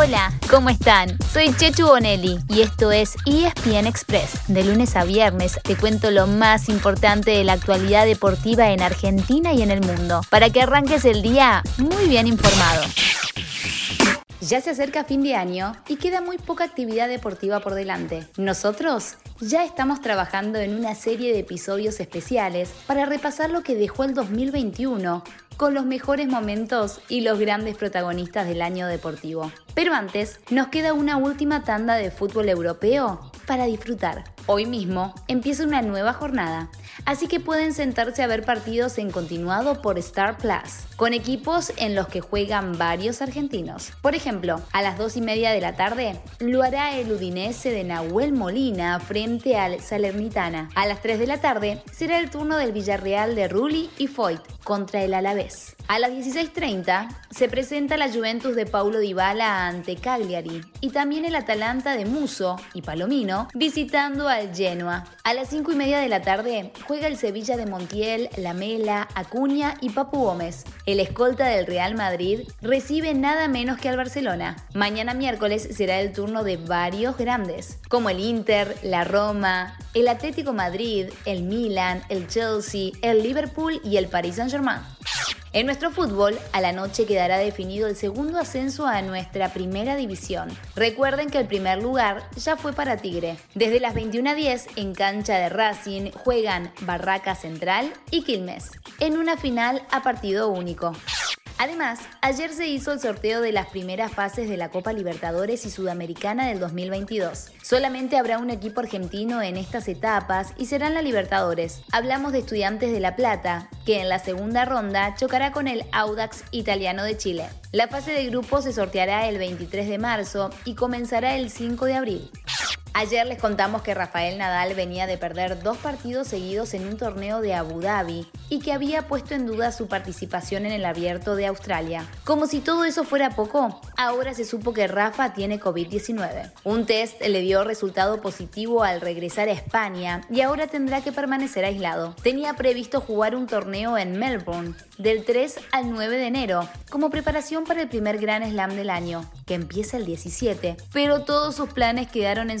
Hola, ¿cómo están? Soy Chechu Bonelli y esto es ESPN Express. De lunes a viernes te cuento lo más importante de la actualidad deportiva en Argentina y en el mundo, para que arranques el día muy bien informado. Ya se acerca fin de año y queda muy poca actividad deportiva por delante. Nosotros ya estamos trabajando en una serie de episodios especiales para repasar lo que dejó el 2021 con los mejores momentos y los grandes protagonistas del año deportivo. Pero antes, nos queda una última tanda de fútbol europeo para disfrutar. Hoy mismo empieza una nueva jornada, así que pueden sentarse a ver partidos en continuado por Star Plus, con equipos en los que juegan varios argentinos. Por ejemplo, a las 2 y media de la tarde lo hará el Udinese de Nahuel Molina frente al Salernitana. A las 3 de la tarde será el turno del Villarreal de Rulli y Foyt contra el Alavés. A las 16.30 se presenta la Juventus de Paulo Dybala ante Cagliari y también el Atalanta de Muso y Palomino visitando al Genoa. A las 5 y media de la tarde juega el Sevilla de Montiel, Lamela, Acuña y Papu Gómez. El escolta del Real Madrid recibe nada menos que al Barcelona. Mañana miércoles será el turno de varios grandes, como el Inter, la Roma, el Atlético Madrid, el Milan, el Chelsea, el Liverpool y el Paris Saint-Germain. En nuestro fútbol, a la noche quedará definido el segundo ascenso a nuestra primera división. Recuerden que el primer lugar ya fue para Tigre. Desde las 21.10 en cancha de Racing juegan Barraca Central y Quilmes, en una final a partido único. Además, ayer se hizo el sorteo de las primeras fases de la Copa Libertadores y Sudamericana del 2022. Solamente habrá un equipo argentino en estas etapas y serán la Libertadores. Hablamos de Estudiantes de La Plata, que en la segunda ronda chocará con el Audax italiano de Chile. La fase de grupo se sorteará el 23 de marzo y comenzará el 5 de abril. Ayer les contamos que Rafael Nadal venía de perder dos partidos seguidos en un torneo de Abu Dhabi y que había puesto en duda su participación en el abierto de Australia. Como si todo eso fuera poco, ahora se supo que Rafa tiene COVID-19. Un test le dio resultado positivo al regresar a España y ahora tendrá que permanecer aislado. Tenía previsto jugar un torneo en Melbourne del 3 al 9 de enero como preparación para el primer Gran Slam del año, que empieza el 17, pero todos sus planes quedaron en